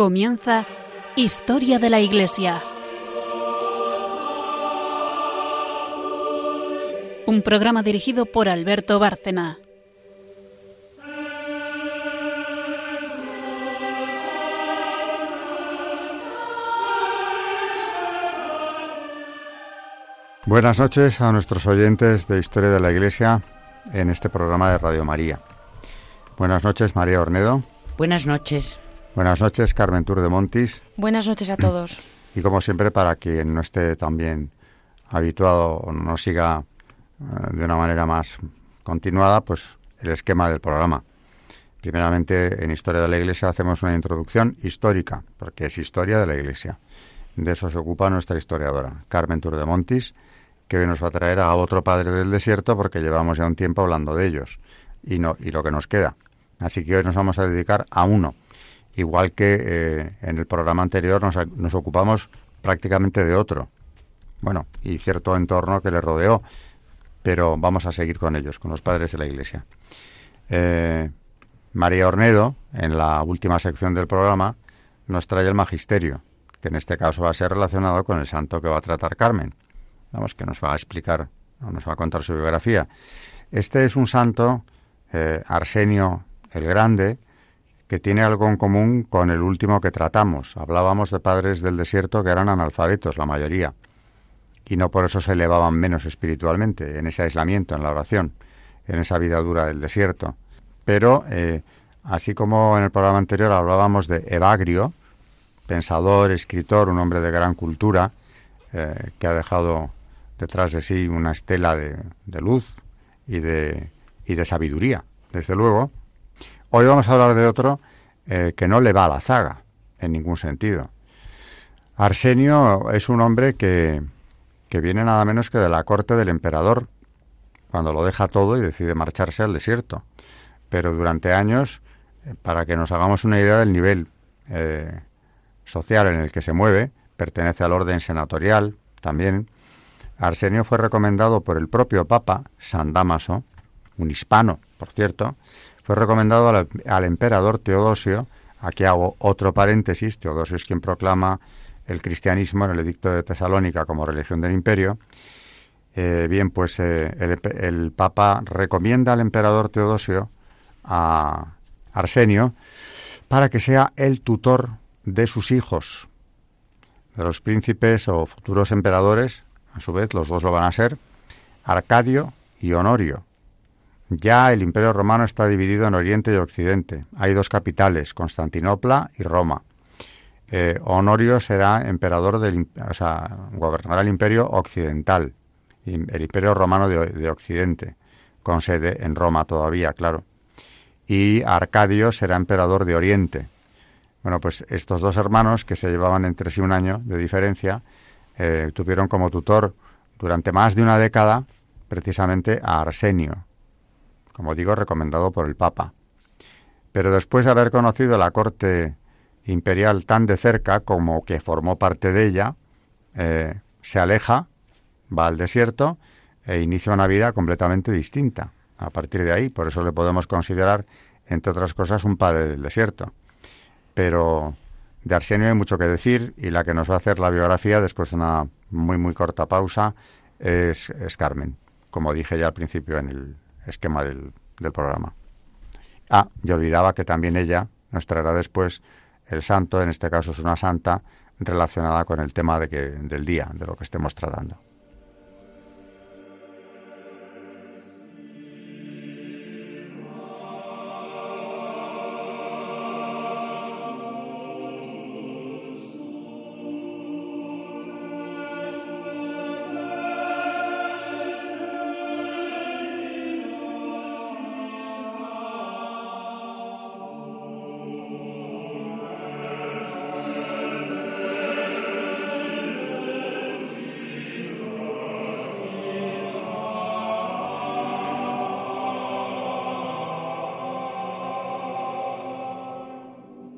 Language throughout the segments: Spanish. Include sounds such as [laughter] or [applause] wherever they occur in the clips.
Comienza Historia de la Iglesia. Un programa dirigido por Alberto Bárcena. Buenas noches a nuestros oyentes de Historia de la Iglesia en este programa de Radio María. Buenas noches, María Ornedo. Buenas noches. Buenas noches, Carmen Tour de Montis. Buenas noches a todos. [clears throat] Y como siempre, para quien no esté tan bien habituado o no siga eh, de una manera más continuada, pues el esquema del programa. Primeramente, en Historia de la Iglesia hacemos una introducción histórica, porque es historia de la Iglesia. De eso se ocupa nuestra historiadora, Carmen Tour de Montis, que hoy nos va a traer a otro padre del desierto, porque llevamos ya un tiempo hablando de ellos y, no, y lo que nos queda. Así que hoy nos vamos a dedicar a uno, igual que eh, en el programa anterior nos, ocupamos prácticamente de otro. Bueno, y cierto entorno que le rodeó, pero vamos a seguir con ellos, con los padres de la Iglesia. Eh, María Ornedo, en la última sección del programa, nos trae el magisterio, que en este caso va a ser relacionado con el santo que va a tratar Carmen. Vamos, que nos va a explicar, nos va a contar su biografía. Este es un santo, eh, Arsenio el Grande, que tiene algo en común con el último que tratamos. Hablábamos de padres del desierto que eran analfabetos, la mayoría, y no por eso se elevaban menos espiritualmente, en ese aislamiento, en la oración, en esa vida dura del desierto. Pero, eh, así como en el programa anterior hablábamos de Evagrio, pensador, escritor, un hombre de gran cultura, eh, que ha dejado detrás de sí una estela de, luz y de, y de sabiduría, desde luego, Hoy vamos a hablar de otro eh, que no le va a la zaga, en ningún sentido. Arsenio es un hombre que, que viene nada menos que de la corte del emperador, cuando lo deja todo y decide marcharse al desierto. Pero durante años, eh, para que nos hagamos una idea del nivel eh, social en el que se mueve, pertenece al orden senatorial también. Arsenio fue recomendado por el propio Papa, San Damaso, un hispano, por cierto, fue recomendado al, emperador Teodosio, aquí hago otro paréntesis, Teodosio es quien proclama el cristianismo en el edicto de Tesalónica como religión del imperio, eh, bien, pues eh, el, Papa recomienda al emperador Teodosio a Arsenio para que sea el tutor de sus hijos, de los príncipes o futuros emperadores, a su vez los dos lo van a ser, Arcadio y Honorio. Ya el Imperio Romano está dividido en Oriente y Occidente. Hay dos capitales, Constantinopla y Roma. Eh, Honorio será emperador del, o sea, gobernará el Imperio Occidental, el Imperio Romano de, Occidente, con sede en Roma todavía, claro. Y Arcadio será emperador de Oriente. Bueno, pues estos dos hermanos, que se llevaban entre sí un año de diferencia, eh, tuvieron como tutor durante más de una década precisamente a Arsenio, como digo, recomendado por el Papa. Pero después de haber conocido la corte imperial tan de cerca como que formó parte de ella, eh, se aleja, va al desierto e inicia una vida completamente distinta. A partir de ahí, por eso le podemos considerar, entre otras cosas, un padre del desierto. Pero de Arsenio hay mucho que decir y la que nos va a hacer la biografía después de una muy muy corta pausa es, es Carmen, como dije ya al principio en el, esquema del, del programa. Ah, y olvidaba que también ella nos traerá después el santo, en este caso es una santa, relacionada con el tema de que, del día, de lo que estemos tratando.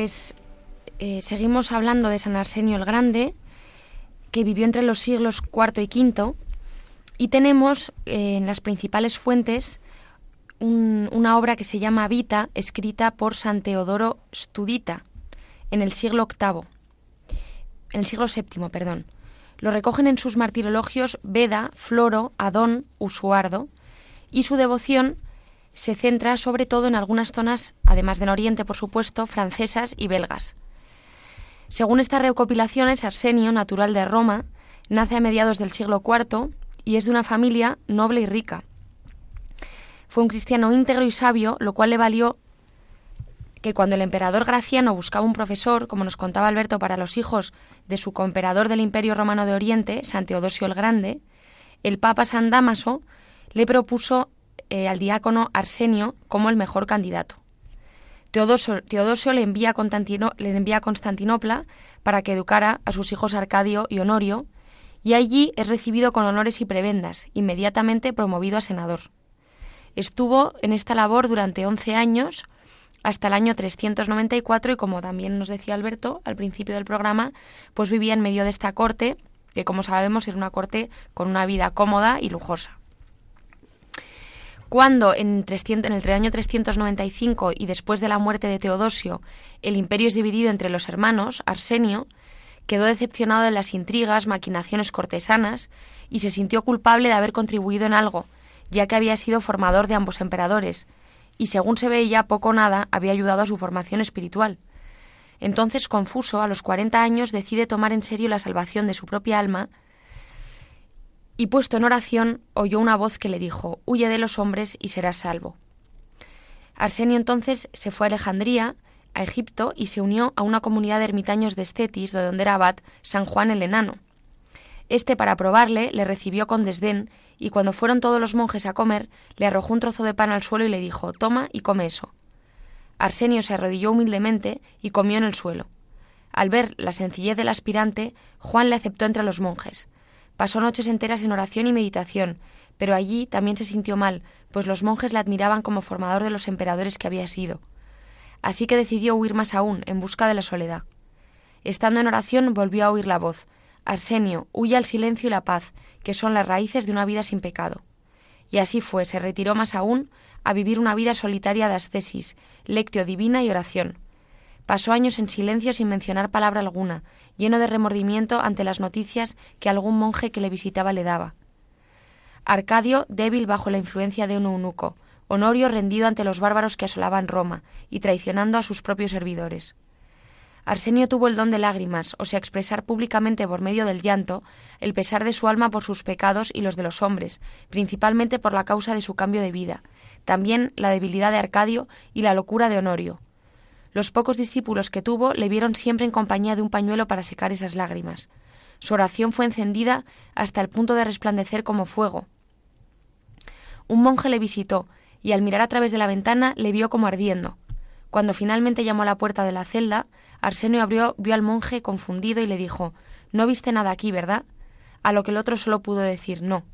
Pues eh, seguimos hablando de San Arsenio el Grande, que vivió entre los siglos IV y V, y tenemos eh, en las principales fuentes una obra que se llama Vita, escrita por San Teodoro Studita en el siglo VIII, en el siglo VII, perdón. Lo recogen en sus martirologios Beda, Floro, Adón, Usuardo, y su devoción se centra sobre todo en algunas zonas, además del Oriente, por supuesto, francesas y belgas. Según estas recopilaciones, Arsenio, natural de Roma, nace a mediados del siglo IV y es de una familia noble y rica. Fue un cristiano íntegro y sabio, lo cual le valió que cuando el emperador Graciano buscaba un profesor, como nos contaba Alberto, para los hijos de su coemperador del Imperio Romano de Oriente, San Teodosio el Grande, el Papa San Damaso le propuso eh, al diácono Arsenio como el mejor candidato. Teodosio, le, envía le envía a Constantinopla para que educara a sus hijos Arcadio y Honorio, y allí es recibido con honores y prebendas, inmediatamente promovido a senador. Estuvo en esta labor durante 11 años, hasta el año 394, y como también nos decía Alberto al principio del programa, pues vivía en medio de esta corte, que como sabemos era una corte con una vida cómoda y lujosa. Cuando en, el año 395 y después de la muerte de Teodosio el imperio es dividido entre los hermanos, Arsenio quedó decepcionado de las intrigas, maquinaciones cortesanas y se sintió culpable de haber contribuido en algo, ya que había sido formador de ambos emperadores, y según se veía poco o nada había ayudado a su formación espiritual. Entonces, confuso, a los 40 años decide tomar en serio la salvación de su propia alma y puesto en oración oyó una voz que le dijo, Huye de los hombres y serás salvo. Arsenio entonces se fue a Alejandría, a Egipto, y se unió a una comunidad de ermitaños de Estetis, de donde era abad San Juan el Enano. Este, para probarle, le recibió con desdén, y cuando fueron todos los monjes a comer, le arrojó un trozo de pan al suelo y le dijo, Toma y come eso. Arsenio se arrodilló humildemente y comió en el suelo. Al ver la sencillez del aspirante, Juan le aceptó entre los monjes. Pasó noches enteras en oración y meditación, pero allí también se sintió mal, pues los monjes le admiraban como formador de los emperadores que había sido. Así que decidió huir más aún, en busca de la soledad. Estando en oración, volvió a oír la voz Arsenio, huye al silencio y la paz, que son las raíces de una vida sin pecado. Y así fue, se retiró más aún a vivir una vida solitaria de ascesis, lectio divina y oración. Pasó años en silencio sin mencionar palabra alguna, lleno de remordimiento ante las noticias que algún monje que le visitaba le daba. Arcadio, débil bajo la influencia de un eunuco, Honorio rendido ante los bárbaros que asolaban Roma y traicionando a sus propios servidores. Arsenio tuvo el don de lágrimas, o sea, expresar públicamente por medio del llanto el pesar de su alma por sus pecados y los de los hombres, principalmente por la causa de su cambio de vida, también la debilidad de Arcadio y la locura de Honorio. Los pocos discípulos que tuvo le vieron siempre en compañía de un pañuelo para secar esas lágrimas. Su oración fue encendida hasta el punto de resplandecer como fuego. Un monje le visitó y al mirar a través de la ventana le vio como ardiendo. Cuando finalmente llamó a la puerta de la celda, Arsenio abrió, vio al monje confundido y le dijo No viste nada aquí, ¿verdad? A lo que el otro solo pudo decir no.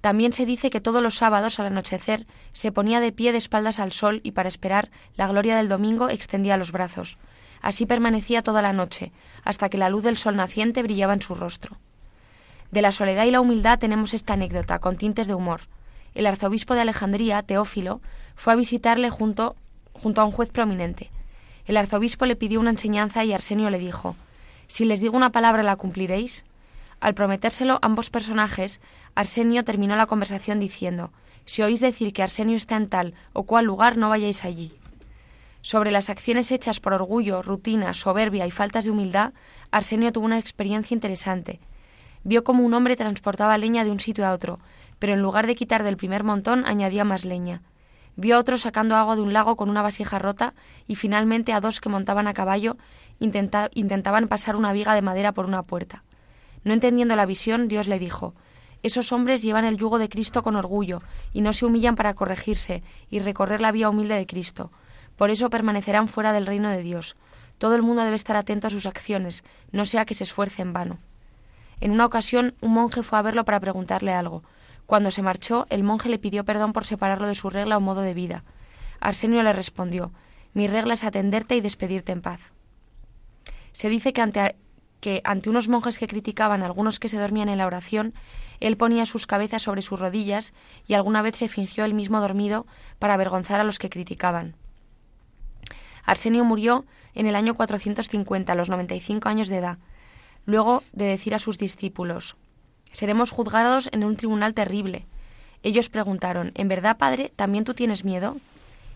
También se dice que todos los sábados al anochecer se ponía de pie de espaldas al sol y para esperar la gloria del domingo extendía los brazos. Así permanecía toda la noche, hasta que la luz del sol naciente brillaba en su rostro. De la soledad y la humildad tenemos esta anécdota, con tintes de humor. El arzobispo de Alejandría, Teófilo, fue a visitarle junto, junto a un juez prominente. El arzobispo le pidió una enseñanza y Arsenio le dijo Si les digo una palabra, ¿la cumpliréis? Al prometérselo ambos personajes, Arsenio terminó la conversación diciendo Si oís decir que Arsenio está en tal o cual lugar, no vayáis allí. Sobre las acciones hechas por orgullo, rutina, soberbia y faltas de humildad, Arsenio tuvo una experiencia interesante. Vio cómo un hombre transportaba leña de un sitio a otro, pero en lugar de quitar del primer montón añadía más leña. Vio a otro sacando agua de un lago con una vasija rota y finalmente a dos que montaban a caballo intentaban pasar una viga de madera por una puerta. No entendiendo la visión, Dios le dijo, Esos hombres llevan el yugo de Cristo con orgullo, y no se humillan para corregirse y recorrer la vía humilde de Cristo. Por eso permanecerán fuera del reino de Dios. Todo el mundo debe estar atento a sus acciones, no sea que se esfuerce en vano. En una ocasión, un monje fue a verlo para preguntarle algo. Cuando se marchó, el monje le pidió perdón por separarlo de su regla o modo de vida. Arsenio le respondió Mi regla es atenderte y despedirte en paz. Se dice que ante, que ante unos monjes que criticaban a algunos que se dormían en la oración, él ponía sus cabezas sobre sus rodillas y alguna vez se fingió él mismo dormido para avergonzar a los que criticaban. Arsenio murió en el año 450, a los 95 años de edad, luego de decir a sus discípulos, Seremos juzgados en un tribunal terrible. Ellos preguntaron, ¿En verdad, Padre, también tú tienes miedo?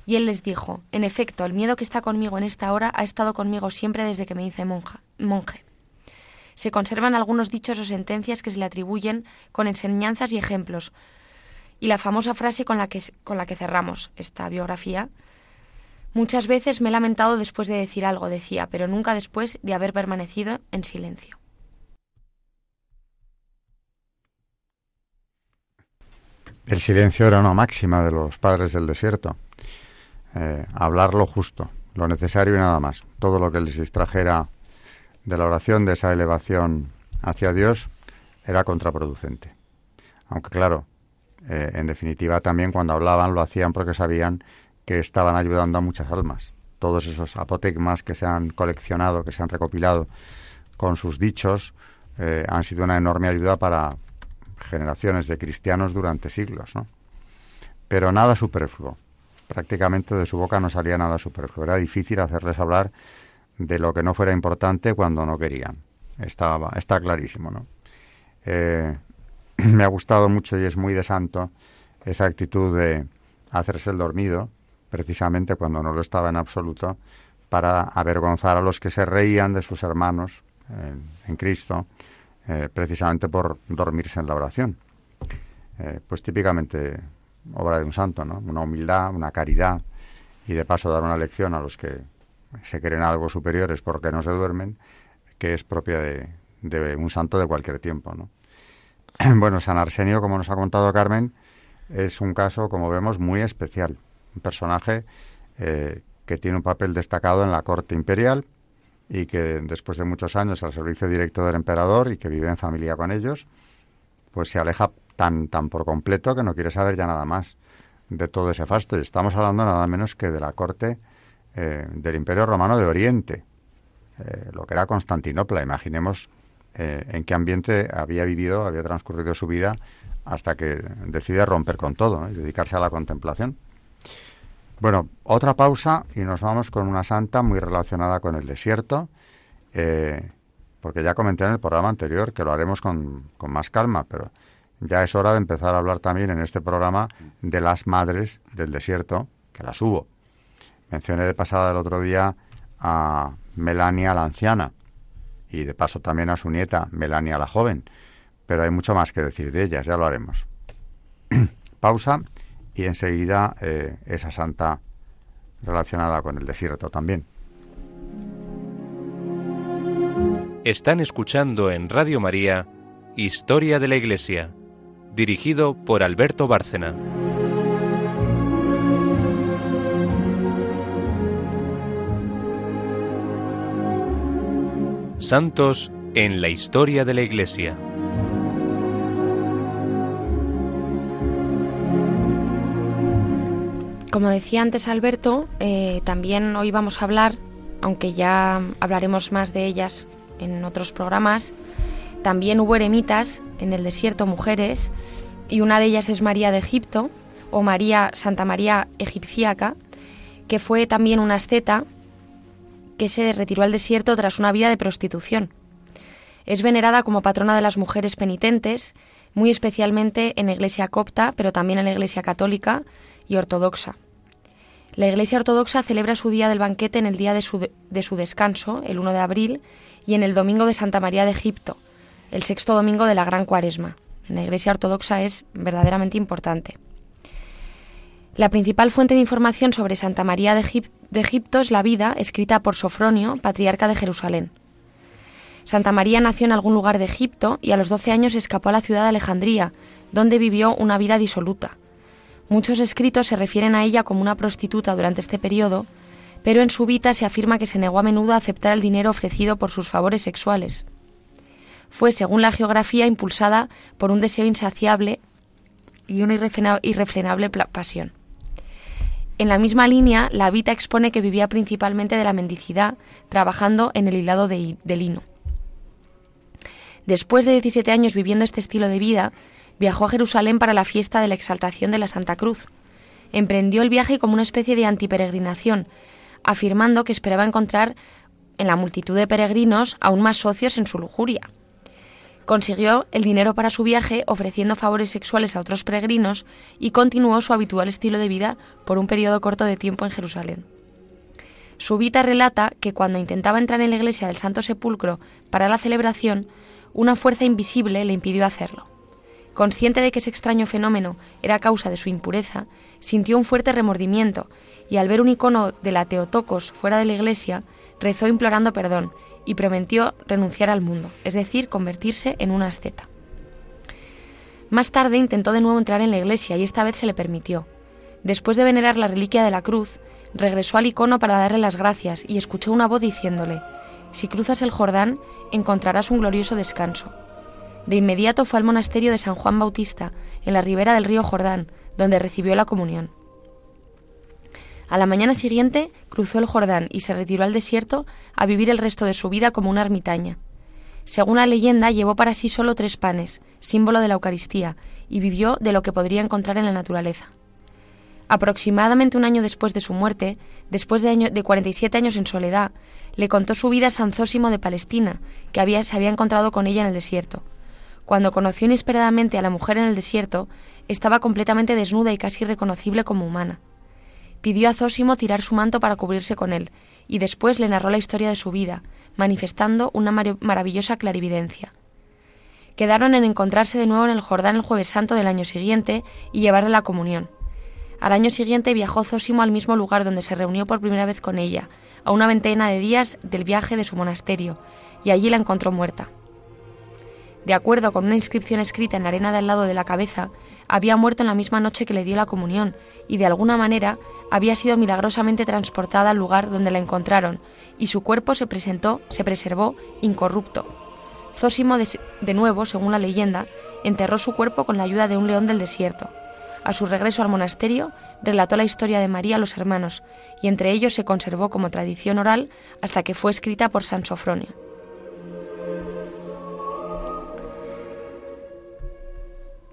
Y él les dijo, En efecto, el miedo que está conmigo en esta hora ha estado conmigo siempre desde que me hice monja, monje. Se conservan algunos dichos o sentencias que se le atribuyen con enseñanzas y ejemplos. Y la famosa frase con la que, con la que cerramos esta biografía, Muchas veces me he lamentado después de decir algo, decía, pero nunca después de haber permanecido en silencio. El silencio era una máxima de los padres del desierto. Eh, hablar lo justo, lo necesario y nada más. Todo lo que les distrajera de la oración, de esa elevación hacia Dios, era contraproducente. Aunque claro, eh, en definitiva también cuando hablaban lo hacían porque sabían que estaban ayudando a muchas almas. Todos esos apotegmas que se han coleccionado, que se han recopilado con sus dichos, eh, han sido una enorme ayuda para generaciones de cristianos durante siglos, ¿no? Pero nada superfluo. Prácticamente de su boca no salía nada superfluo. Era difícil hacerles hablar de lo que no fuera importante cuando no querían. Estaba, está clarísimo, ¿no? Eh, [clears throat] me ha gustado mucho y es muy de santo esa actitud de hacerse el dormido, precisamente cuando no lo estaba en absoluto, para avergonzar a los que se reían de sus hermanos en, Cristo, eh, precisamente por dormirse en la oración. Eh, pues típicamente obra de un santo, ¿no? Una humildad, una caridad y de paso dar una lección a los que se creen algo superiores porque no se duermen, que es propia de, de un santo de cualquier tiempo, ¿no? [clears throat] Bueno, San Arsenio, como nos ha contado Carmen, es un caso, como vemos, muy especial un personaje eh, que tiene un papel destacado en la corte imperial y que después de muchos años al servicio directo del emperador y que vive en familia con ellos, pues se aleja tan, tan por completo que no quiere saber ya nada más de todo ese fasto. Y estamos hablando nada menos que de la corte eh, del Imperio Romano de Oriente, eh, lo que era Constantinopla. Imaginemos en qué ambiente había vivido, había transcurrido su vida hasta que decide romper con todo y dedicarse a la contemplación. Bueno, otra pausa y nos vamos con una santa muy relacionada con el desierto, eh, porque ya comenté en el programa anterior que lo haremos con, con, más calma, pero ya es hora de empezar a hablar también en este programa de las madres del desierto, que las hubo. Mencioné de pasada el otro día a Melania la anciana y de paso también a su nieta Melania la joven, pero hay mucho más que decir de ellas, ya lo haremos. [clears throat] Pausa y enseguida eh, esa santa relacionada con el desierto también. Están escuchando en Radio María Historia de la Iglesia, dirigido por Alberto Bárcena. Santos en la historia de la Iglesia. Como decía antes Alberto, eh, también hoy vamos a hablar, aunque ya hablaremos más de ellas en otros programas, también hubo eremitas en el desierto, mujeres, y una de ellas es María de Egipto, o María Santa María Egipciaca, que fue también una asceta que se retiró al desierto tras una vida de prostitución. Es venerada como patrona de las mujeres penitentes, muy especialmente en la Iglesia copta, pero también en la Iglesia católica y ortodoxa. La Iglesia Ortodoxa celebra su día del banquete en el día de su, de su, descanso, el 1 de abril, y en el domingo de Santa María de Egipto, el sexto domingo de la Gran Cuaresma. En la Iglesia Ortodoxa es verdaderamente importante. La principal fuente de información sobre Santa María de, Egipto es la vida, escrita por Sofronio, patriarca de Jerusalén. Santa María nació en algún lugar de Egipto y a los 12 años escapó a la ciudad de Alejandría, donde vivió una vida disoluta. Muchos escritos se refieren a ella como una prostituta durante este periodo, pero en su vida se afirma que se negó a menudo a aceptar el dinero ofrecido por sus favores sexuales. Fue, según la geografía, impulsada por un deseo insaciable y una irrefrenable pasión. En la misma línea, la Vita expone que vivía principalmente de la mendicidad, trabajando en el hilado de, lino. Después de 17 años viviendo este estilo de vida, viajó a Jerusalén para la fiesta de la exaltación de la Santa Cruz. Emprendió el viaje como una especie de antiperegrinación, afirmando que esperaba encontrar en la multitud de peregrinos aún más socios en su lujuria. Consiguió el dinero para su viaje ofreciendo favores sexuales a otros peregrinos y continuó su habitual estilo de vida por un periodo corto de tiempo en Jerusalén. Su vida relata que cuando intentaba entrar en la iglesia del Santo Sepulcro para la celebración, una fuerza invisible le impidió hacerlo. Consciente de que ese extraño fenómeno era causa de su impureza, sintió un fuerte remordimiento y al ver un icono de la Teotocos fuera de la iglesia, rezó implorando perdón y prometió renunciar al mundo, es decir, convertirse en una asceta. Más tarde intentó de nuevo entrar en la iglesia y esta vez se le permitió. Después de venerar la reliquia de la cruz, regresó al icono para darle las gracias y escuchó una voz diciéndole, Si cruzas el Jordán, encontrarás un glorioso descanso. De inmediato fue al monasterio de San Juan Bautista, en la ribera del río Jordán, donde recibió la comunión. A la mañana siguiente cruzó el Jordán y se retiró al desierto a vivir el resto de su vida como una ermitaña. Según la leyenda, llevó para sí solo tres panes, símbolo de la Eucaristía, y vivió de lo que podría encontrar en la naturaleza. Aproximadamente un año después de su muerte, después de, año, de 47 años en soledad, le contó su vida a San Zósimo de Palestina, que había, se había encontrado con ella en el desierto. Cuando conoció inesperadamente a la mujer en el desierto, estaba completamente desnuda y casi reconocible como humana. Pidió a Zósimo tirar su manto para cubrirse con él, y después le narró la historia de su vida, manifestando una maravillosa clarividencia. Quedaron en encontrarse de nuevo en el Jordán el jueves santo del año siguiente y llevarle la comunión. Al año siguiente viajó Zósimo al mismo lugar donde se reunió por primera vez con ella, a una veintena de días del viaje de su monasterio, y allí la encontró muerta. De acuerdo con una inscripción escrita en la arena del lado de la cabeza, había muerto en la misma noche que le dio la comunión y de alguna manera había sido milagrosamente transportada al lugar donde la encontraron y su cuerpo se presentó, se preservó incorrupto. Zósimo de, de nuevo, según la leyenda, enterró su cuerpo con la ayuda de un león del desierto. A su regreso al monasterio, relató la historia de María a los hermanos, y entre ellos se conservó como tradición oral hasta que fue escrita por San Sofronio.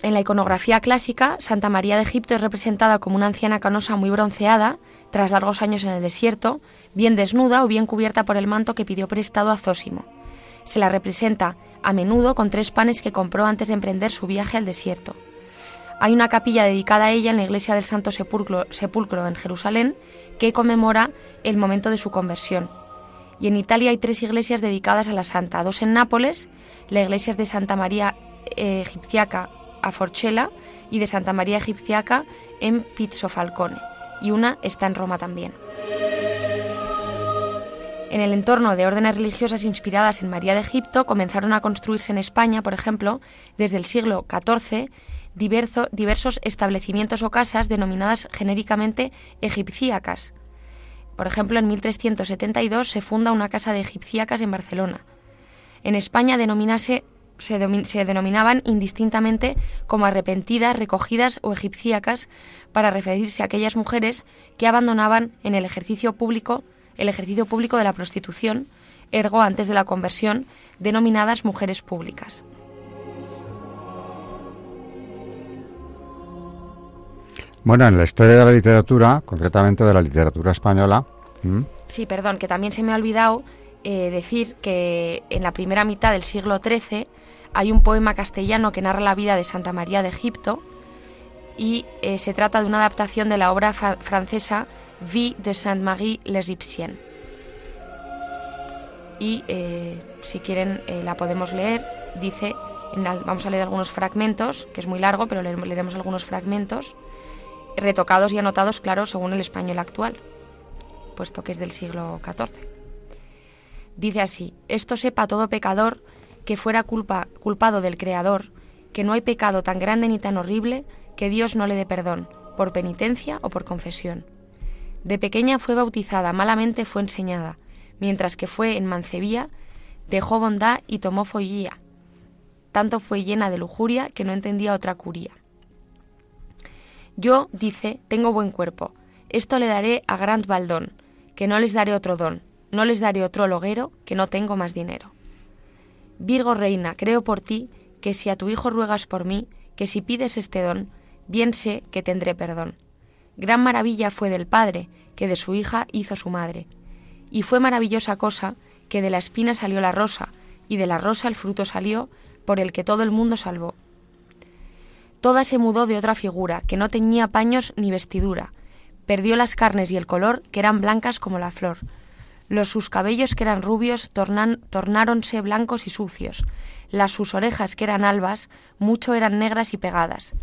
En la iconografía clásica, Santa María de Egipto es representada como una anciana canosa muy bronceada, tras largos años en el desierto, bien desnuda o bien cubierta por el manto que pidió prestado a Zósimo. Se la representa a menudo con tres panes que compró antes de emprender su viaje al desierto. Hay una capilla dedicada a ella en la iglesia del Santo Sepulcro, en Jerusalén que conmemora el momento de su conversión. Y en Italia hay tres iglesias dedicadas a la santa, dos en Nápoles, la iglesia de Santa María eh, Egipciaca a Forcella y de Santa María Egipciaca en Pizzofalcone, y una está en Roma también. En el entorno de órdenes religiosas inspiradas en María de Egipto comenzaron a construirse en España, por ejemplo, desde el siglo XIV, diversos establecimientos o casas denominadas genéricamente egipciacas. Por ejemplo, en 1372 se funda una casa de egipciacas en Barcelona. En España denominase se, denominaban indistintamente como arrepentidas, recogidas o egipciacas para referirse a aquellas mujeres que abandonaban en el ejercicio público el ejercicio público de la prostitución, ergo antes de la conversión, denominadas mujeres públicas. Bueno, en la historia de la literatura, concretamente de la literatura española. Sí, perdón, que también se me ha olvidado eh, decir que en la primera mitad del siglo XIII hay un poema castellano que narra la vida de Santa María de Egipto y eh, se trata de una adaptación de la obra francesa Vie de Sainte-Marie l'Égyptienne. Y eh, si quieren eh, la podemos leer, dice, vamos a leer algunos fragmentos, que es muy largo, pero leeremos algunos fragmentos, retocados y anotados, claro, según el español actual, puesto que es del siglo XIV. Dice así, esto sepa todo pecador que fuera culpa, culpado del Creador, que no hay pecado tan grande ni tan horrible que Dios no le dé perdón, por penitencia o por confesión. De pequeña fue bautizada, malamente fue enseñada, mientras que fue en mancebía, dejó bondad y tomó follía. Tanto fue llena de lujuria que no entendía otra curia. Yo, dice, tengo buen cuerpo, Esto le daré a Grant Baldón, que no les daré otro don, no les daré otro loguero, que no tengo más dinero. Virgo reina, creo por ti, que si a tu hijo ruegas por mí, que si pides este don, bien sé que tendré perdón. Gran maravilla fue del padre, que de su hija hizo su madre. Y fue maravillosa cosa que de la espina salió la rosa, y de la rosa el fruto salió, por el que todo el mundo salvó. Toda se mudó de otra figura, que no teñía paños ni vestidura. Perdió las carnes y el color, que eran blancas como la flor. Los sus cabellos, que eran rubios, tornáronse blancos y sucios. Las sus orejas, que eran albas, mucho eran negras y pegadas.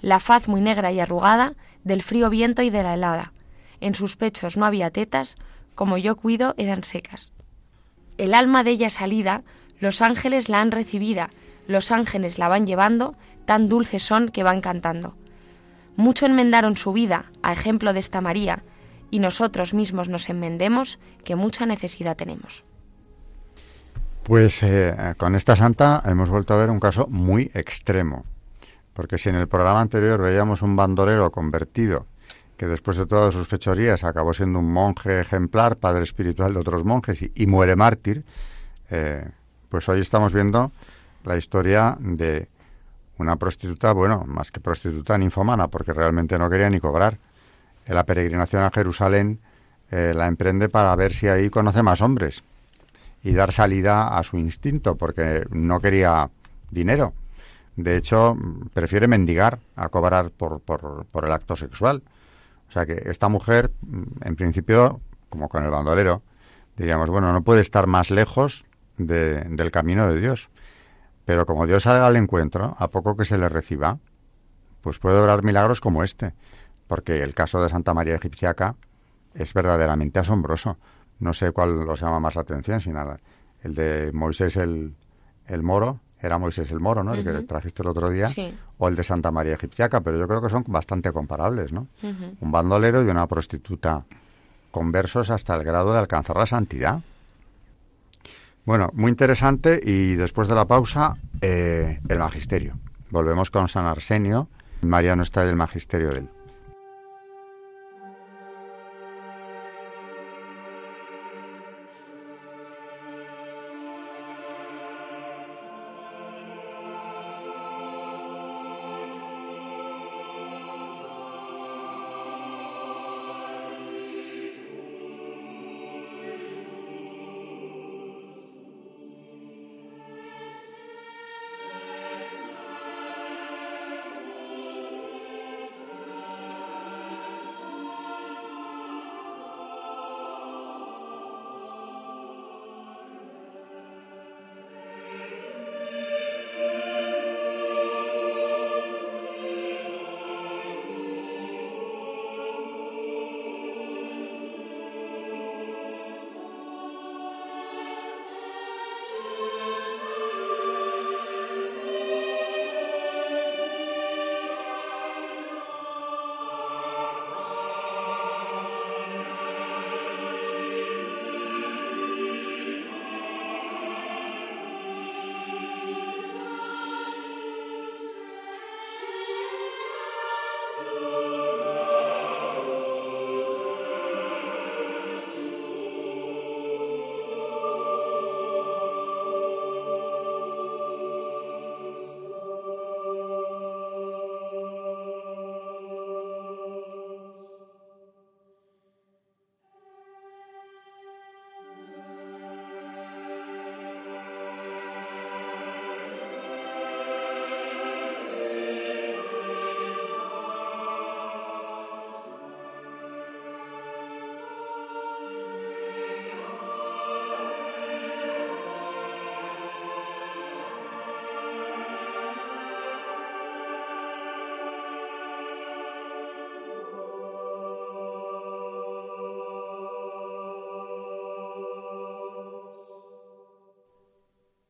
La faz muy negra y arrugada, del frío viento y de la helada. En sus pechos no había tetas, como yo cuido, eran secas. El alma de ella salida, los ángeles la han recibida, los ángeles la van llevando, tan dulces son que van cantando. Mucho enmendaron su vida, a ejemplo de esta María, y nosotros mismos nos enmendemos, que mucha necesidad tenemos. Pues eh, con esta santa hemos vuelto a ver un caso muy extremo, porque si en el programa anterior veíamos un bandolero convertido, que después de todas sus fechorías acabó siendo un monje ejemplar, padre espiritual de otros monjes y, muere mártir, eh, pues hoy estamos viendo la historia de una prostituta, bueno, más que prostituta, ninfomana, porque realmente no quería ni cobrar. La peregrinación a Jerusalén eh, la emprende para ver si ahí conoce más hombres y dar salida a su instinto, porque no quería dinero. De hecho, prefiere mendigar a cobrar por, por, el acto sexual. O sea que esta mujer, en principio, como con el bandolero, diríamos, bueno, no puede estar más lejos del camino de Dios. Pero como Dios salga al encuentro, a poco que se le reciba, pues puede obrar milagros como este, porque el caso de Santa María Egipciaca es verdaderamente asombroso. No sé cuál os llama más la atención, si nada. El de Moisés el, el Moro, era Moisés el Moro, ¿no? El que trajiste el otro día, o el de Santa María Egipciaca, pero yo creo que son bastante comparables, ¿no? Un bandolero y una prostituta conversos hasta el grado de alcanzar la santidad. Bueno, muy interesante y después de la pausa, eh, el magisterio. Volvemos con San Arsenio. María no está del magisterio de él.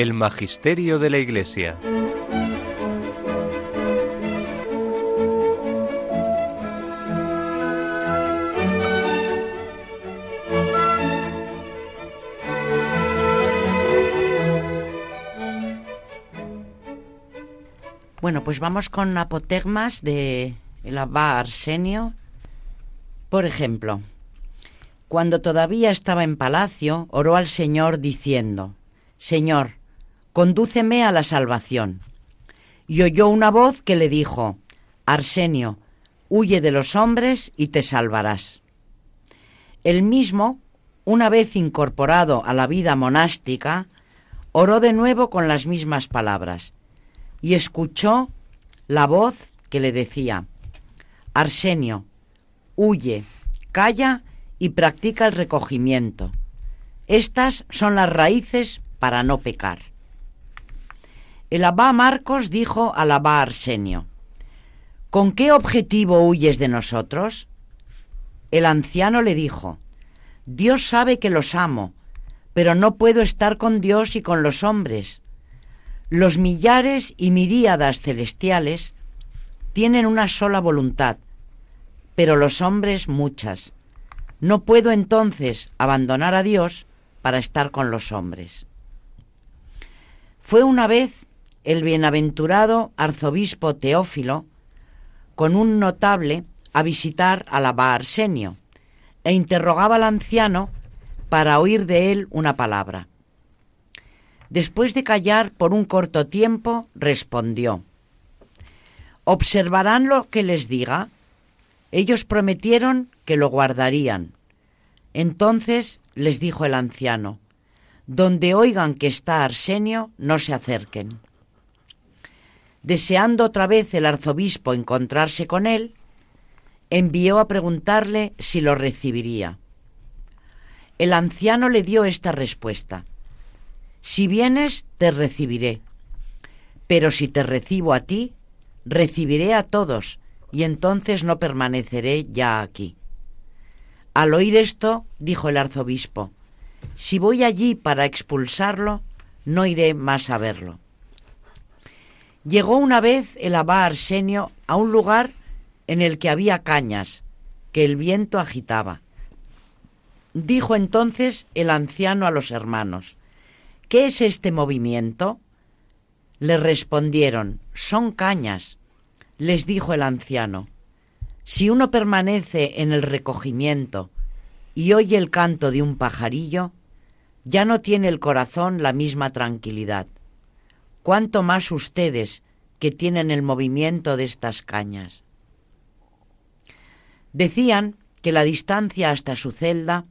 El Magisterio de la Iglesia. Bueno, pues vamos con apotegmas de el abad Arsenio. Por ejemplo, cuando todavía estaba en palacio, oró al Señor diciendo, Señor, condúceme a la salvación. Y oyó una voz que le dijo, Arsenio, huye de los hombres y te salvarás. Él mismo, una vez incorporado a la vida monástica, oró de nuevo con las mismas palabras y escuchó la voz que le decía, Arsenio, huye, calla y practica el recogimiento. Estas son las raíces para no pecar. El abá Marcos dijo al abá Arsenio, ¿con qué objetivo huyes de nosotros? El anciano le dijo, Dios sabe que los amo, pero no puedo estar con Dios y con los hombres. Los millares y miríadas celestiales tienen una sola voluntad, pero los hombres muchas. No puedo entonces abandonar a Dios para estar con los hombres. Fue una vez el bienaventurado arzobispo Teófilo con un notable a visitar al abad Arsenio e interrogaba al anciano para oír de él una palabra. Después de callar por un corto tiempo, respondió, ¿Observarán lo que les diga? Ellos prometieron que lo guardarían. Entonces les dijo el anciano, Donde oigan que está Arsenio, no se acerquen. Deseando otra vez el arzobispo encontrarse con él, envió a preguntarle si lo recibiría. El anciano le dio esta respuesta. Si vienes, te recibiré. Pero si te recibo a ti, recibiré a todos, y entonces no permaneceré ya aquí. Al oír esto, dijo el arzobispo, si voy allí para expulsarlo, no iré más a verlo. Llegó una vez el abad Arsenio a un lugar en el que había cañas, que el viento agitaba. Dijo entonces el anciano a los hermanos, ¿Qué es este movimiento? Le respondieron, son cañas. Les dijo el anciano, si uno permanece en el recogimiento y oye el canto de un pajarillo, ya no tiene el corazón la misma tranquilidad. Cuánto más ustedes que tienen el movimiento de estas cañas. Decían que la distancia hasta su celda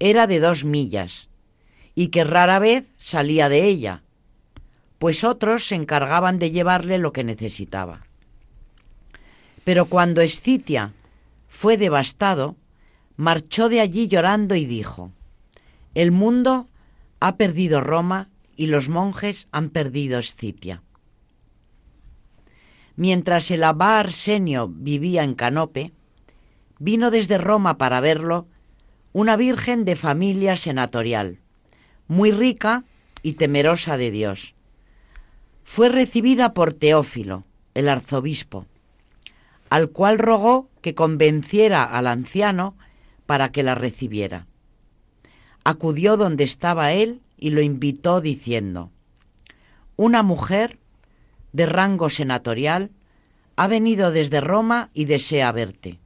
era de dos millas y que rara vez salía de ella, pues otros se encargaban de llevarle lo que necesitaba. Pero cuando Escitia fue devastado, marchó de allí llorando y dijo, El mundo ha perdido Roma y los monjes han perdido Escitia. Mientras el abad Arsenio vivía en Canope, vino desde Roma para verlo una virgen de familia senatorial, muy rica y temerosa de Dios. Fue recibida por Teófilo, el arzobispo, al cual rogó que convenciera al anciano para que la recibiera. Acudió donde estaba él y lo invitó diciendo, Una mujer de rango senatorial ha venido desde Roma y desea verte.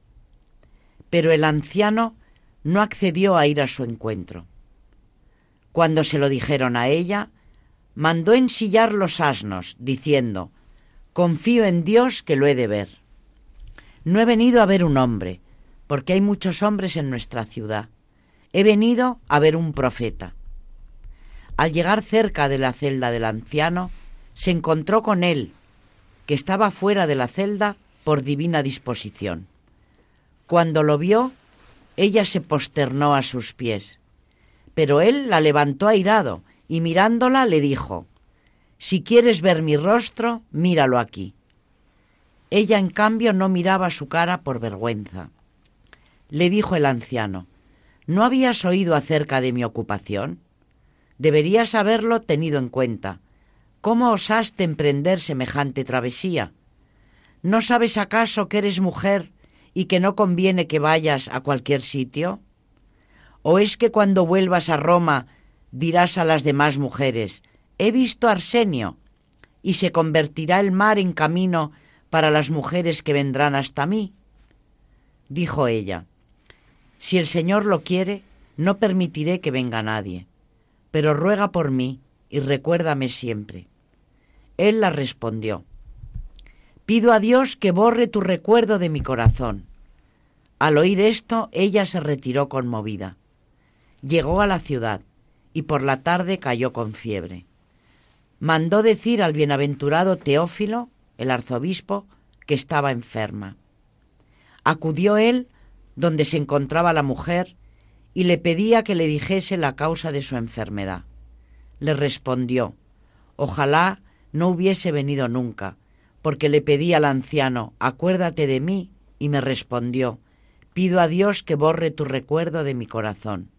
Pero el anciano no accedió a ir a su encuentro. Cuando se lo dijeron a ella, mandó ensillar los asnos, diciendo, Confío en Dios que lo he de ver. No he venido a ver un hombre, porque hay muchos hombres en nuestra ciudad. He venido a ver un profeta. Al llegar cerca de la celda del anciano, se encontró con él, que estaba fuera de la celda por divina disposición. Cuando lo vio, ella se posternó a sus pies pero él la levantó airado y mirándola le dijo, Si quieres ver mi rostro, míralo aquí. Ella, en cambio, no miraba su cara por vergüenza. Le dijo el anciano, ¿No habías oído acerca de mi ocupación? Deberías haberlo tenido en cuenta. ¿Cómo osaste emprender semejante travesía? ¿No sabes acaso que eres mujer y que no conviene que vayas a cualquier sitio? ¿O es que cuando vuelvas a Roma dirás a las demás mujeres, he visto a Arsenio, y se convertirá el mar en camino para las mujeres que vendrán hasta mí? Dijo ella, si el Señor lo quiere, no permitiré que venga nadie, pero ruega por mí y recuérdame siempre. Él la respondió, pido a Dios que borre tu recuerdo de mi corazón. Al oír esto, ella se retiró conmovida. Llegó a la ciudad y por la tarde cayó con fiebre. Mandó decir al bienaventurado Teófilo, el arzobispo, que estaba enferma. Acudió él donde se encontraba la mujer y le pedía que le dijese la causa de su enfermedad. Le respondió, ojalá no hubiese venido nunca, porque le pedí al anciano, acuérdate de mí, y me respondió, pido a Dios que borre tu recuerdo de mi corazón.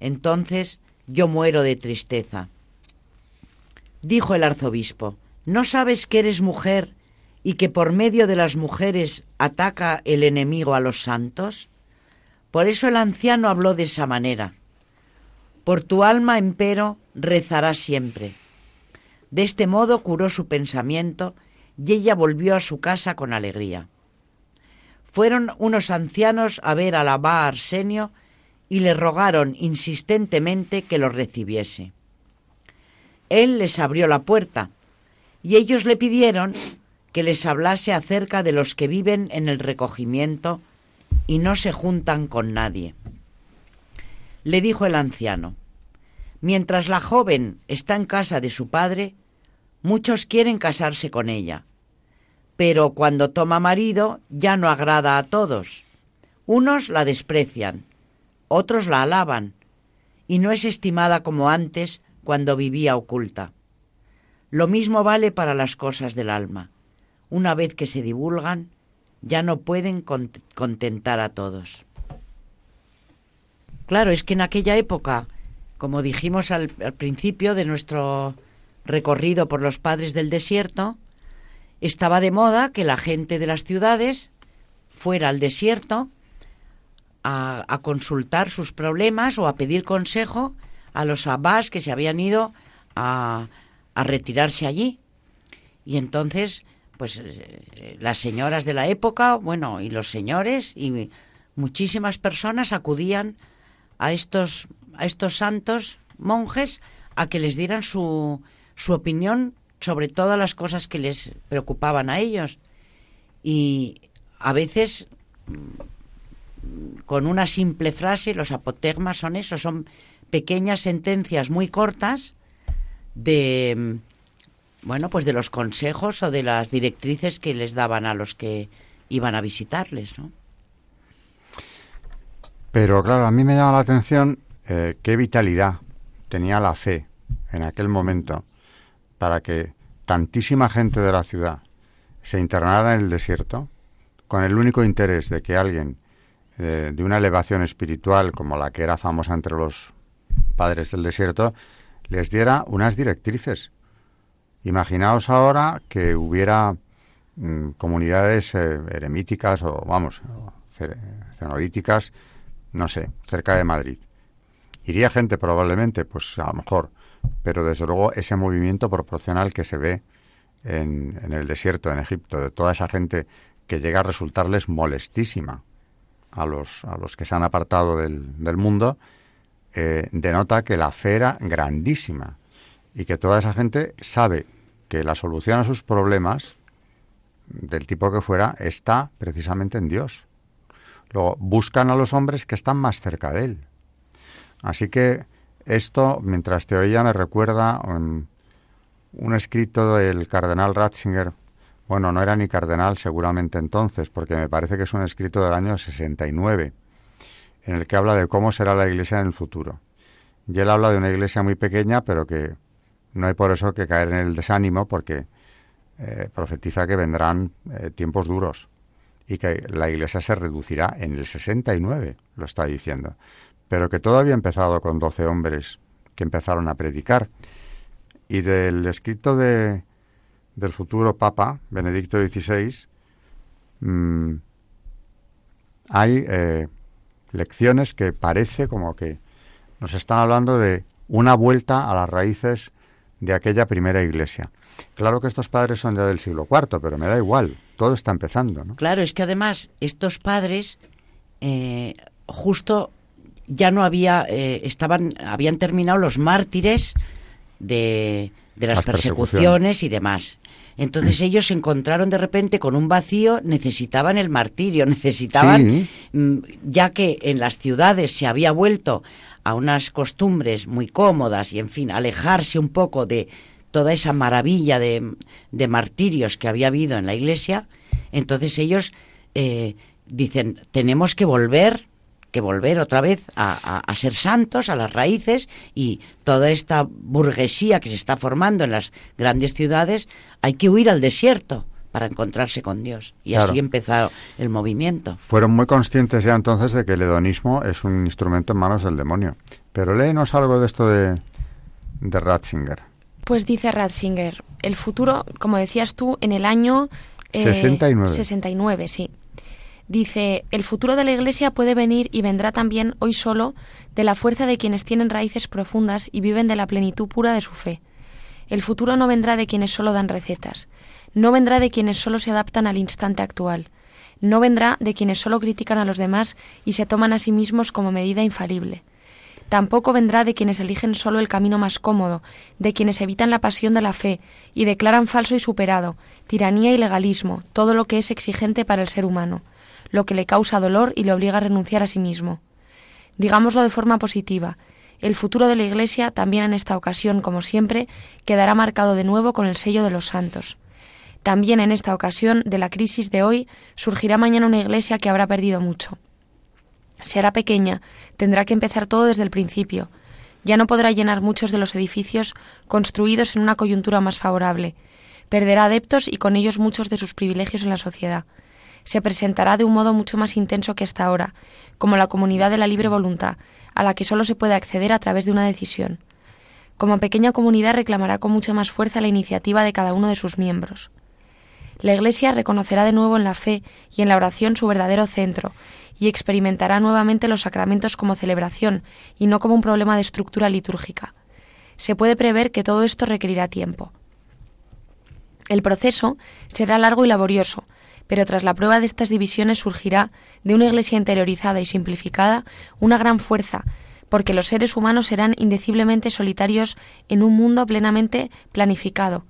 Entonces yo muero de tristeza. Dijo el arzobispo, ¿no sabes que eres mujer y que por medio de las mujeres ataca el enemigo a los santos? Por eso el anciano habló de esa manera. Por tu alma, empero, rezará siempre. De este modo curó su pensamiento y ella volvió a su casa con alegría. Fueron unos ancianos a ver al abad Arsenio y le rogaron insistentemente que lo recibiese. Él les abrió la puerta y ellos le pidieron que les hablase acerca de los que viven en el recogimiento y no se juntan con nadie. Le dijo el anciano, mientras la joven está en casa de su padre, muchos quieren casarse con ella, pero cuando toma marido ya no agrada a todos. Unos la desprecian, otros la alaban, y no es estimada como antes cuando vivía oculta. Lo mismo vale para las cosas del alma una vez que se divulgan, ya no pueden contentar a todos. Claro, es que en aquella época, como dijimos al, principio de nuestro recorrido por los padres del desierto, estaba de moda que la gente de las ciudades fuera al desierto a, consultar sus problemas o a pedir consejo a los abás que se habían ido a retirarse allí. Y entonces pues eh, las señoras de la época, bueno, y los señores y muchísimas personas acudían a estos a estos santos monjes a que les dieran su, su opinión sobre todas las cosas que les preocupaban a ellos. Y a veces con una simple frase, los apotegmas son eso, son pequeñas sentencias muy cortas de bueno, pues de los consejos o de las directrices que les daban a los que iban a visitarles, ¿no? Pero claro, a mí me llama la atención eh, qué vitalidad tenía la fe en aquel momento para que tantísima gente de la ciudad se internara en el desierto con el único interés de que alguien eh, de una elevación espiritual como la que era famosa entre los padres del desierto les diera unas directrices Imaginaos ahora que hubiera mm, comunidades eh, eremíticas o, vamos, cenolíticas, no sé, cerca de Madrid. Iría gente probablemente, pues a lo mejor, pero desde luego ese movimiento proporcional que se ve en, el desierto, en Egipto, de toda esa gente que llega a resultarles molestísima a los, a los que se han apartado del, mundo, eh, denota que la fe era grandísima y que toda esa gente sabe que la solución a sus problemas, del tipo que fuera, está precisamente en Dios. Luego, buscan a los hombres que están más cerca de Él. Así que esto, mientras te oía, me recuerda un, un escrito del cardenal Ratzinger. Bueno, no era ni cardenal seguramente entonces, porque me parece que es un escrito del año 69, en el que habla de cómo será la iglesia en el futuro. Y él habla de una iglesia muy pequeña, pero que no hay por eso que caer en el desánimo porque eh, profetiza que vendrán eh, tiempos duros y que la iglesia se reducirá en el 69, lo está diciendo, pero que todo había empezado con 12 hombres que empezaron a predicar. Y del escrito de, del futuro Papa, Benedicto XVI, mm, hay eh, lecciones que parece como que nos están hablando de una vuelta a las raíces de aquella primera iglesia. Claro que estos padres son ya del siglo IV, pero me da igual, todo está empezando. ¿no? Claro, es que además estos padres eh, justo ya no había, eh, estaban, habían terminado los mártires de, de las, persecuciones y demás. Entonces ellos se encontraron de repente con un vacío, necesitaban el martirio, [laughs] necesitaban, mm, ya que en las ciudades se había vuelto a unas costumbres muy cómodas y, en fin, alejarse un poco de toda esa maravilla de, de martirios que había habido en la iglesia, entonces ellos eh, dicen, tenemos que volver que volver otra vez a, ser santos, a las raíces, y toda esta burguesía que se está formando en las grandes ciudades, hay que huir al desierto para encontrarse con Dios. Y así empezó el movimiento. Fueron muy conscientes ya entonces de que el hedonismo es un instrumento en manos del demonio. Pero léenos algo de esto de, de Ratzinger. Pues dice Ratzinger, el futuro, como decías tú, en el año... 69. 69, sí. Dice, el futuro de la Iglesia puede venir y vendrá también hoy solo de la fuerza de quienes tienen raíces profundas y viven de la plenitud pura de su fe. El futuro no vendrá de quienes solo dan recetas, no vendrá de quienes solo se adaptan al instante actual, no vendrá de quienes solo critican a los demás y se toman a sí mismos como medida infalible. Tampoco vendrá de quienes eligen solo el camino más cómodo, de quienes evitan la pasión de la fe y declaran falso y superado, tiranía y legalismo, todo lo que es exigente para el ser humano lo que le causa dolor y le obliga a renunciar a sí mismo. Digámoslo de forma positiva, el futuro de la Iglesia, también en esta ocasión, como siempre, quedará marcado de nuevo con el sello de los santos. También en esta ocasión de la crisis de hoy surgirá mañana una Iglesia que habrá perdido mucho. Se hará pequeña, tendrá que empezar todo desde el principio. Ya no podrá llenar muchos de los edificios construidos en una coyuntura más favorable. Perderá adeptos y con ellos muchos de sus privilegios en la sociedad se presentará de un modo mucho más intenso que hasta ahora, como la comunidad de la libre voluntad, a la que solo se puede acceder a través de una decisión. Como pequeña comunidad reclamará con mucha más fuerza la iniciativa de cada uno de sus miembros. La Iglesia reconocerá de nuevo en la fe y en la oración su verdadero centro, y experimentará nuevamente los sacramentos como celebración y no como un problema de estructura litúrgica. Se puede prever que todo esto requerirá tiempo. El proceso será largo y laborioso, pero tras la prueba de estas divisiones surgirá, de una Iglesia interiorizada y simplificada, una gran fuerza, porque los seres humanos serán indeciblemente solitarios en un mundo plenamente planificado.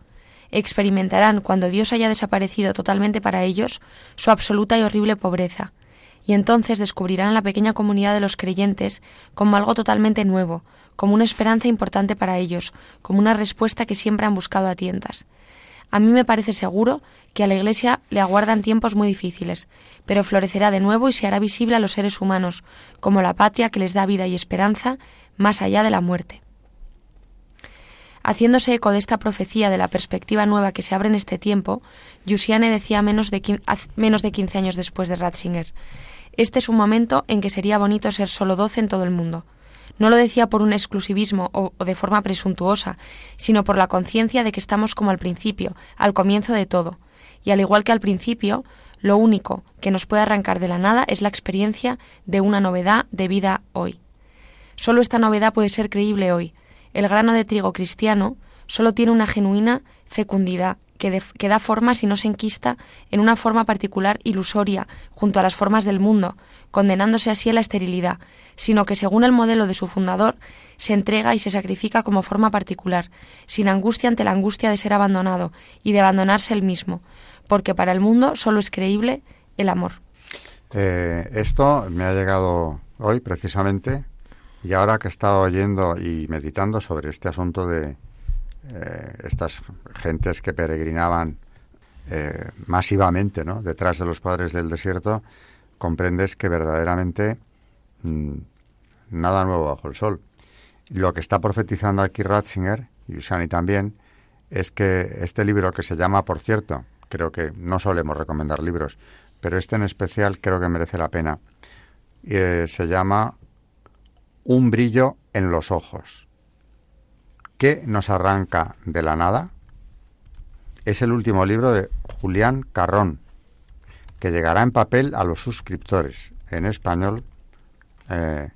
Experimentarán, cuando Dios haya desaparecido totalmente para ellos, su absoluta y horrible pobreza. Y entonces descubrirán la pequeña comunidad de los creyentes como algo totalmente nuevo, como una esperanza importante para ellos, como una respuesta que siempre han buscado a tientas. A mí me parece seguro que a la Iglesia le aguardan tiempos muy difíciles, pero florecerá de nuevo y se hará visible a los seres humanos como la patria que les da vida y esperanza más allá de la muerte. Haciéndose eco de esta profecía de la perspectiva nueva que se abre en este tiempo, Giussiane decía menos de, menos de 15 años después de Ratzinger, este es un momento en que sería bonito ser solo doce en todo el mundo. No lo decía por un exclusivismo o, de forma presuntuosa, sino por la conciencia de que estamos como al principio, al comienzo de todo. Y al igual que al principio, lo único que nos puede arrancar de la nada es la experiencia de una novedad de vida hoy. Solo esta novedad puede ser creíble hoy. El grano de trigo cristiano solo tiene una genuina fecundidad que, que, da forma si no se enquista en una forma particular ilusoria junto a las formas del mundo, condenándose así a la esterilidad, sino que según el modelo de su fundador, se entrega y se sacrifica como forma particular, sin angustia ante la angustia de ser abandonado y de abandonarse él mismo, porque para el mundo solo es creíble el amor. Eh, esto me ha llegado hoy precisamente y ahora que he estado oyendo y meditando sobre este asunto de eh, estas gentes que peregrinaban eh, masivamente ¿no? detrás de los padres del desierto, comprendes que verdaderamente mm, nada nuevo bajo el sol. Lo que está profetizando aquí Ratzinger, y Usani también, es que este libro que se llama, por cierto, creo que no solemos recomendar libros, pero este en especial creo que merece la pena, eh, se llama Un brillo en los ojos. ¿Qué nos arranca de la nada? Es el último libro de Julián Carrón, que llegará en papel a los suscriptores en español eh,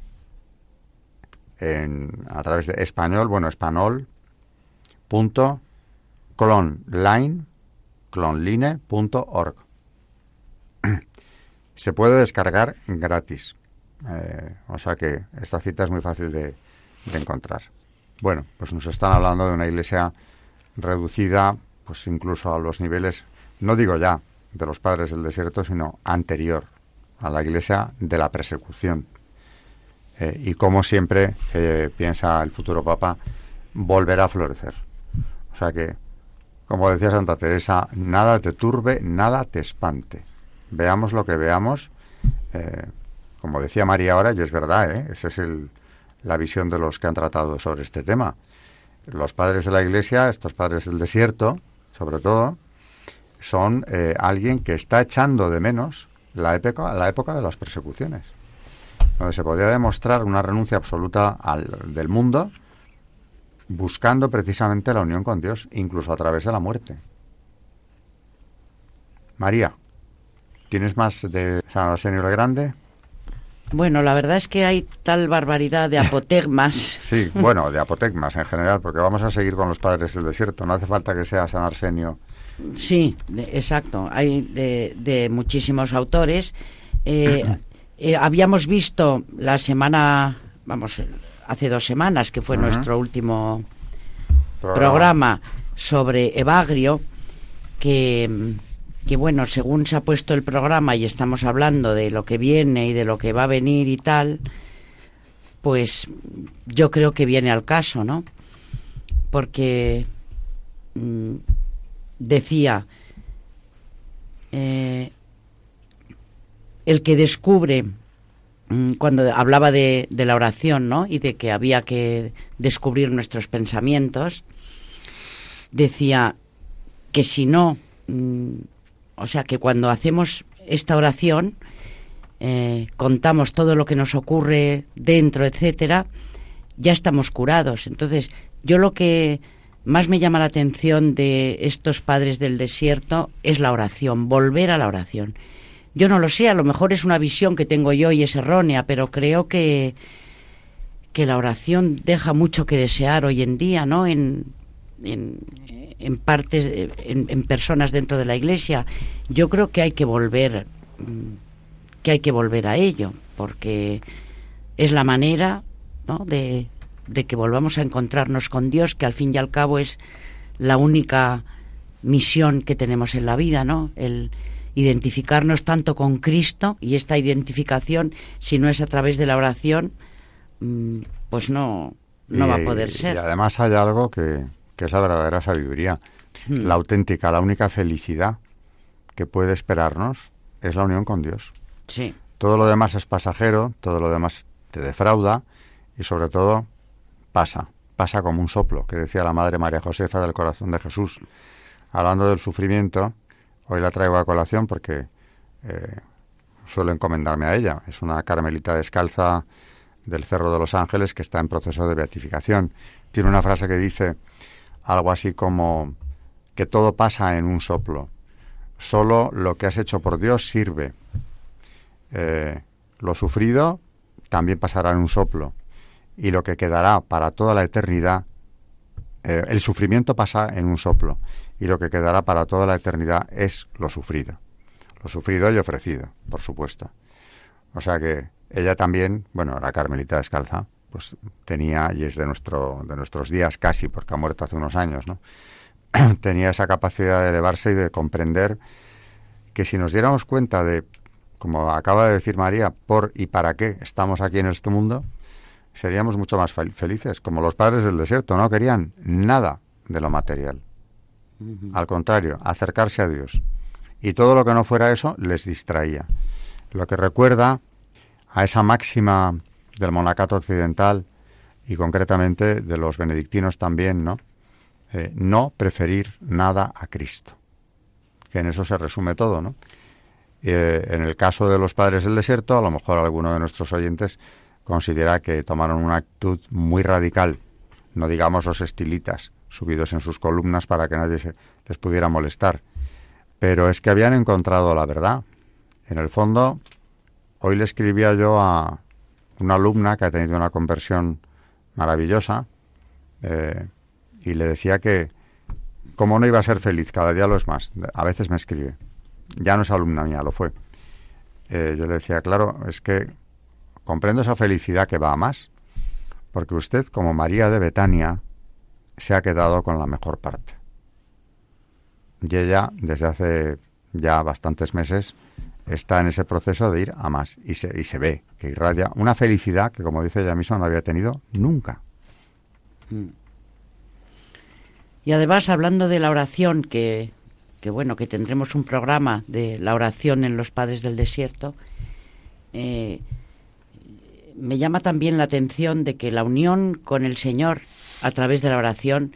a través de español, bueno, español punto clonline, clonline.org. [clears throat] Se puede descargar gratis. Eh, o sea que esta cita es muy fácil de, encontrar. Bueno, pues nos están hablando de una iglesia reducida, pues incluso a los niveles, no digo ya de los padres del desierto, sino anterior a la iglesia de la persecución. Eh, y como siempre eh, piensa el futuro Papa, volverá a florecer. O sea que, como decía Santa Teresa, nada te turbe, nada te espante. Veamos lo que veamos. Como decía María ahora, y es verdad, esa es el, la visión de los que han tratado sobre este tema. Los padres de la Iglesia, estos padres del desierto, sobre todo, son alguien que está echando de menos la época, la época de las persecuciones donde se podía demostrar una renuncia absoluta al, del mundo, buscando precisamente la unión con Dios, incluso a través de la muerte. María, ¿tienes más de San Arsenio el Grande? Bueno, la verdad es que hay tal barbaridad de apotegmas. [laughs] sí, bueno, de apotegmas en general, porque vamos a seguir con los padres del desierto. No hace falta que sea San Arsenio. Sí, exacto. Hay de, muchísimos autores. Eh, eh, habíamos visto la semana, vamos, hace dos semanas, que fue nuestro último programa. sobre Evagrio, que, que bueno, según se ha puesto el programa y estamos hablando de lo que viene y de lo que va a venir y tal, pues yo creo que viene al caso, ¿no? Porque mm, decía, eh, el que descubre mm, cuando hablaba de, la oración, ¿no? Y de que había que descubrir nuestros pensamientos, decía que si no, mm, o sea, que cuando hacemos esta oración, eh, contamos todo lo que nos ocurre dentro, etcétera, ya estamos curados. Entonces, yo lo que más me llama la atención de estos padres del desierto es la oración, volver a la oración. Yo no lo sé, a lo mejor es una visión que tengo yo y es errónea, pero creo que, que la oración deja mucho que desear hoy en día, ¿no? En, en, partes, en, personas dentro de la iglesia. Yo creo que hay que volver, que hay que volver a ello, porque es la manera, ¿no? De, de que volvamos a encontrarnos con Dios, que al fin y al cabo es la única misión que tenemos en la vida, ¿no? El, identificarnos tanto con Cristo y esta identificación, si no es a través de la oración, mm, pues no, no va a poder ser. Y además hay algo que, que es la verdadera sabiduría, hmm. la auténtica, la única felicidad que puede esperarnos es la unión con Dios. Sí. Todo lo demás es pasajero, todo lo demás te defrauda y sobre todo pasa, pasa como un soplo, que decía la Madre María Josefa del corazón de Jesús, hablando del sufrimiento Hoy la traigo a colación porque eh, suelo encomendarme a ella. Es una carmelita descalza del Cerro de los Ángeles que está en proceso de beatificación. Tiene una frase que dice algo así como que todo pasa en un soplo. Solo lo que has hecho por Dios sirve. Eh, lo sufrido también pasará en un soplo. Y lo que quedará para toda la eternidad, eh, el sufrimiento pasa en un soplo y lo que quedará para toda la eternidad es lo sufrido. Lo sufrido y ofrecido, por supuesto. O sea que ella también, bueno, la Carmelita descalza, pues tenía, y es de, nuestro, de nuestros días casi, porque ha muerto hace unos años, ¿no? [clears throat] tenía esa capacidad de elevarse y de comprender que si nos diéramos cuenta de, como acaba de decir María, por y para qué estamos aquí en este mundo, seríamos mucho más felices, como los padres del desierto, no querían nada de lo material. Al contrario, acercarse a Dios. Y todo lo que no fuera eso les distraía. Lo que recuerda a esa máxima del monacato occidental y concretamente de los benedictinos también, ¿no? Eh, no preferir nada a Cristo. Que en eso se resume todo, ¿no? Eh, en el caso de los padres del desierto, a lo mejor alguno de nuestros oyentes considera que tomaron una actitud muy radical no digamos los estilitas subidos en sus columnas para que nadie se, les pudiera molestar. Pero es que habían encontrado la verdad. En el fondo, hoy le escribía yo a una alumna que ha tenido una conversión maravillosa eh, y le decía que como no iba a ser feliz, cada día lo es más. A veces me escribe. Ya no es alumna mía, lo fue. Eh, yo le decía, claro, es que comprendo esa felicidad que va a más, porque usted, como María de Betania, se ha quedado con la mejor parte. Y ella, desde hace ya bastantes meses, está en ese proceso de ir a más y se, y se ve que irradia una felicidad que, como dice ella misma, no había tenido nunca. Y además, hablando de la oración, que, que, bueno, que tendremos un programa de la oración en los padres del desierto, eh, me llama también la atención de que la unión con el Señor a través de la oración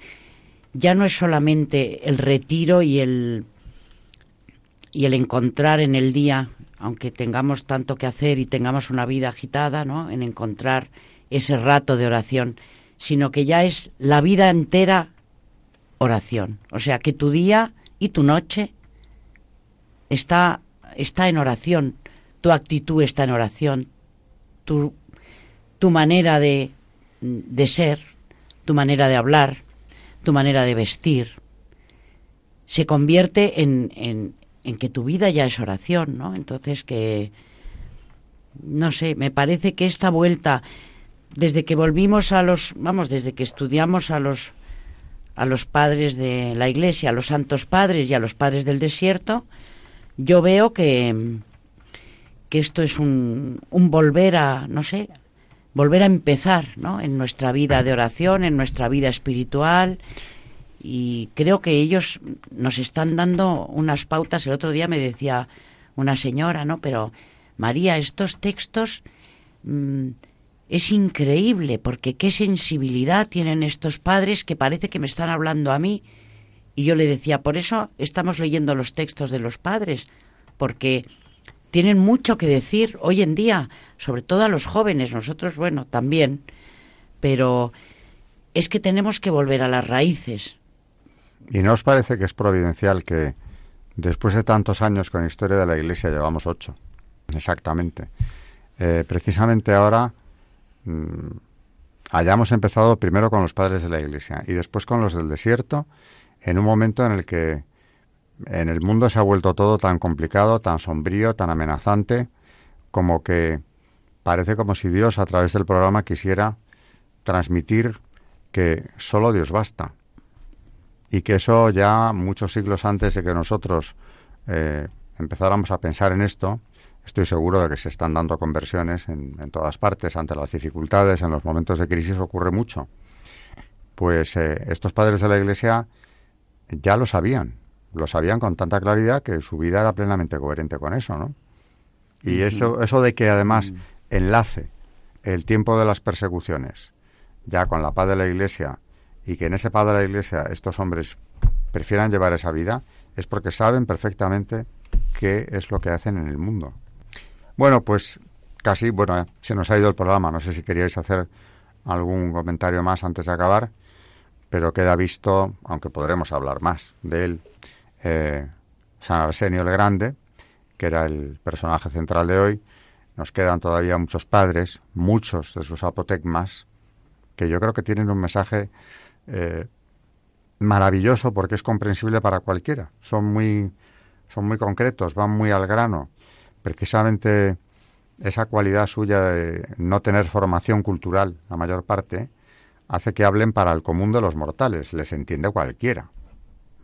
ya no es solamente el retiro y el y el encontrar en el día, aunque tengamos tanto que hacer y tengamos una vida agitada, ¿no? En encontrar ese rato de oración, sino que ya es la vida entera oración. O sea, que tu día y tu noche está está en oración, tu actitud está en oración, tu, tu manera de, de ser tu manera de hablar, tu manera de vestir, se convierte en, en, en que tu vida ya es oración, ¿no? Entonces que, no sé, me parece que esta vuelta, desde que volvimos a los, vamos, desde que estudiamos a los, a los padres de la iglesia, a los santos padres y a los padres del desierto, yo veo que, que esto es un, un volver a, no sé, volver a empezar ¿no? en nuestra vida de oración, en nuestra vida espiritual. Y creo que ellos nos están dando unas pautas. El otro día me decía una señora, ¿no? Pero María, estos textos mmm, es increíble porque qué sensibilidad tienen estos padres que parece que me están hablando a mí. Y yo le decía, por eso estamos leyendo los textos de los padres, porque tienen mucho que decir hoy en día, sobre todo a los jóvenes, nosotros, bueno, también, pero es que tenemos que volver a las raíces. ¿Y no os parece que es providencial que después de tantos años con la historia de la Iglesia, llevamos ocho, exactamente, eh, precisamente ahora mmm, hayamos empezado primero con los padres de la Iglesia y después con los del desierto, en un momento en el que en el mundo se ha vuelto todo tan complicado, tan sombrío, tan amenazante, como que parece como si Dios a través del programa quisiera transmitir que solo Dios basta. Y que eso ya muchos siglos antes de que nosotros eh, empezáramos a pensar en esto, estoy seguro de que se están dando conversiones en, en, todas partes ante las dificultades, en los momentos de crisis ocurre mucho. Pues eh, estos padres de la Iglesia ya lo sabían, lo sabían con tanta claridad que su vida era plenamente coherente con eso, ¿no? Y eso, eso de que además enlace el tiempo de las persecuciones ya con la paz de la Iglesia y que en ese paz de la Iglesia estos hombres prefieran llevar esa vida es porque saben perfectamente qué es lo que hacen en el mundo. Bueno, pues casi, bueno, se nos ha ido el programa. No sé si queríais hacer algún comentario más antes de acabar, pero queda visto, aunque podremos hablar más de él, eh, San Arsenio el Grande, que era el personaje central de hoy. Nos quedan todavía muchos padres, muchos de sus apotegmas, que yo creo que tienen un mensaje eh, maravilloso porque es comprensible para cualquiera. Son muy, son muy concretos, van muy al grano. Precisamente esa cualidad suya de no tener formación cultural, la mayor parte, hace que hablen para el común de los mortales, les entiende cualquiera.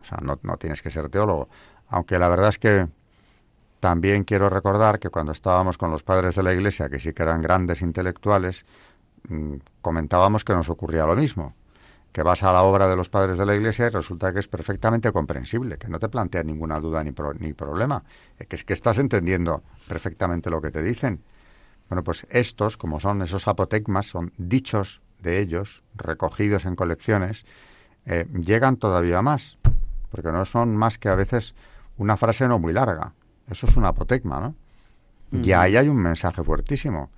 O sea, no, no tienes que ser teólogo. Aunque la verdad es que también quiero recordar que cuando estábamos con los padres de la Iglesia, que sí que eran grandes intelectuales, mmm, comentábamos que nos ocurría lo mismo, que vas a la obra de los padres de la Iglesia y resulta que es perfectamente comprensible, que no te plantea ninguna duda ni, pro, ni problema, que es que estás entendiendo perfectamente lo que te dicen. Bueno, pues estos, como son esos apotegmas, son dichos de ellos, recogidos en colecciones, eh, llegan todavía más, porque no son más que a veces una frase no muy larga. Eso es un apotegma, ¿no? Y ahí hay un mensaje fuertísimo,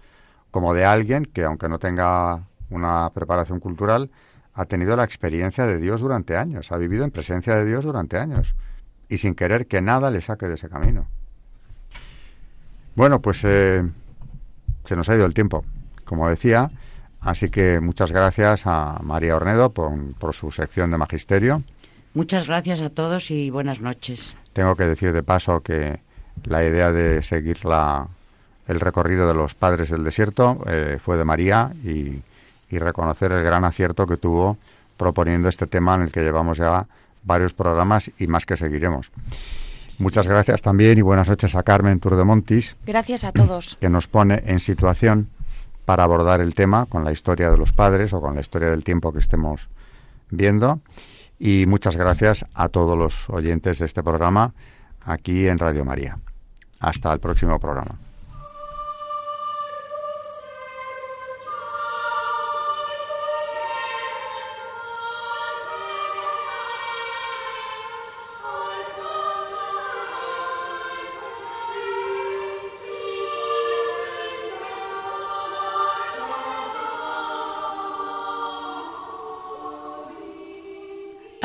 como de alguien que, aunque no tenga una preparación cultural, ha tenido la experiencia de Dios durante años, ha vivido en presencia de Dios durante años y sin querer que nada le saque de ese camino. Bueno, pues eh, se nos ha ido el tiempo, como decía, así que muchas gracias a María Ornedo por, por su sección de magisterio. Muchas gracias a todos y buenas noches. Tengo que decir de paso que la idea de seguir la, el recorrido de los padres del desierto eh, fue de María y, y, reconocer el gran acierto que tuvo proponiendo este tema en el que llevamos ya varios programas y más que seguiremos. Muchas gracias también y buenas noches a Carmen Turdemontis. Gracias a todos. Que nos pone en situación para abordar el tema con la historia de los padres o con la historia del tiempo que estemos viendo. Y muchas gracias a todos los oyentes de este programa aquí en Radio María. Hasta el próximo programa.